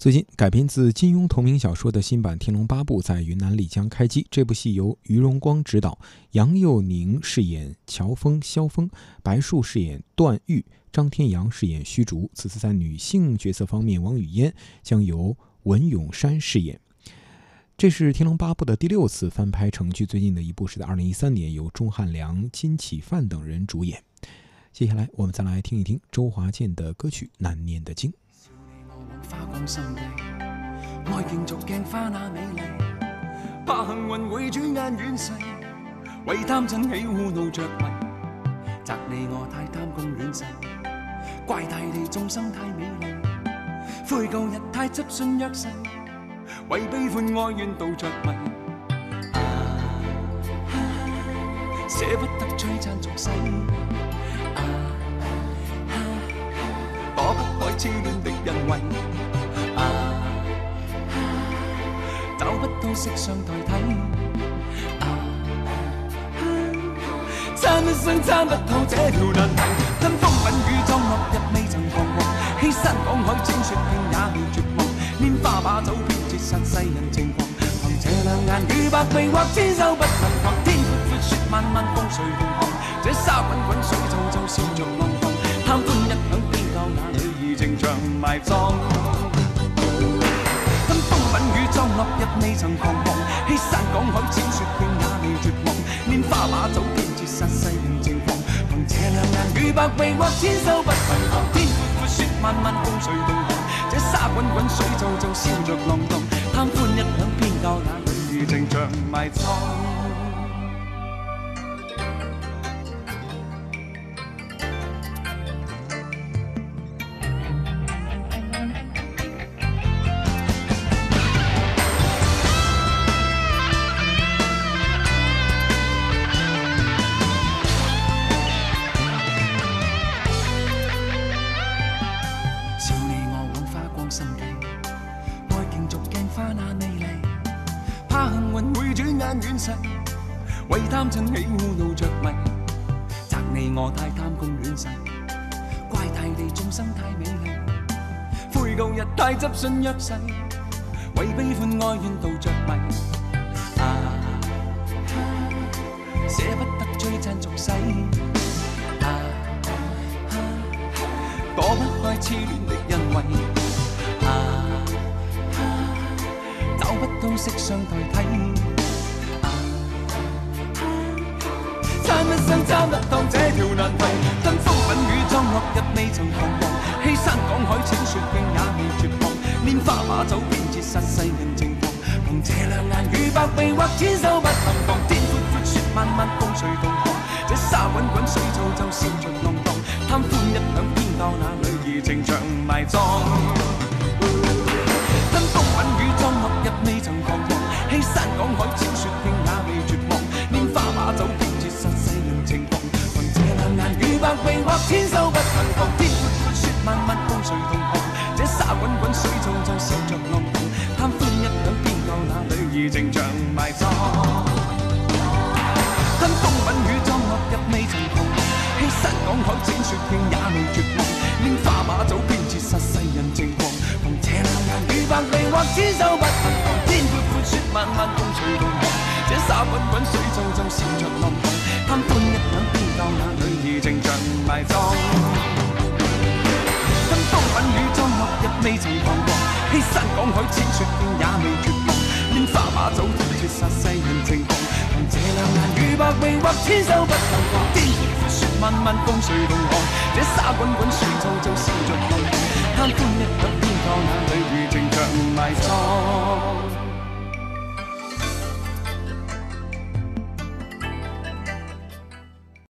最近改编自金庸同名小说的新版《天龙八部》在云南丽江开机。这部戏由于荣光执导，杨佑宁饰演乔峰、萧峰，白树饰演段誉，张天阳饰演虚竹。此次在女性角色方面，王语嫣将由文咏珊饰演。这是《天龙八部》的第六次翻拍成剧，最近的一部是在2013年由钟汉良、金启范等人主演。接下来我们再来听一听周华健的歌曲《难念的经》。花光心地，爱竞逐镜花那美丽，怕幸运会转眼远逝，为贪嗔喜恶怒着迷，责你我太贪功恋势，怪大地众生太美丽，悔旧日太执信约誓，为悲欢哀怨妒着迷，舍不得璀璨俗世。躲不开痴恋的人为，不到色相代替，参一生参不透这条难题。吞风吻雨葬落日未曾彷徨，欺山赶海千雪遍也未绝望。拈花把酒偏折煞世人情狂，凭这两眼与百臂或千手不能防。天阔阔雪漫漫风随同航，这沙滚滚水皱皱笑着浪荡，贪欢一晌。埋葬，落日未曾彷徨，欺山赶海千雪径也未绝望，拈花把酒偏折煞世人情狂，凭这两眼与百臂或千手不能防，天阔阔雪漫漫风随同航，这沙滚滚水皱皱笑着浪荡，贪欢一晌偏教那女儿情长埋心计，爱镜逐镜花那美丽，怕幸运会转眼。远逝，为贪嗔喜恶怒着迷，责你我太贪功恋势，怪大地众生太美丽，悔旧日太执信约誓，为悲欢哀怨妒着迷，啊，舍不得璀璨俗世，啊，躲不开痴恋的恩惠，色相代替。参一生参不透这条难题，跟风吻雨葬落日未曾彷徨，欺山赶海千雪径也未绝望，拈花把酒偏折煞世人情狂，凭这两眼与百臂或千手不能防，天阔阔雪漫漫风随同航，这沙滚滚水皱皱笑着浪荡，贪欢一晌偏教那女儿情长埋葬，山赶海千雪径也未绝望，拈花把酒。百臂或千手不能防，天阔阔雪漫漫风随同航，这沙滚滚水皱皱笑着浪荡，贪欢一晌偏教那女儿情长埋葬。跟风吻雨葬落日未曾彷徨，欺山赶海千雪径也未绝漫漫风随同航，这沙滚滚水皱皱笑着浪荡，贪欢一晌偏教那女。情长埋葬，跟风吻雨葬落日未曾彷徨，欺山赶海千雪径也未绝望，拈花把酒绝杀世人情狂，凭这两眼与百臂或千手不能防，天阔阔雪漫漫风随同航，这沙滚滚水皱皱笑着浪荡，贪欢一晌偏教那女儿情长埋葬。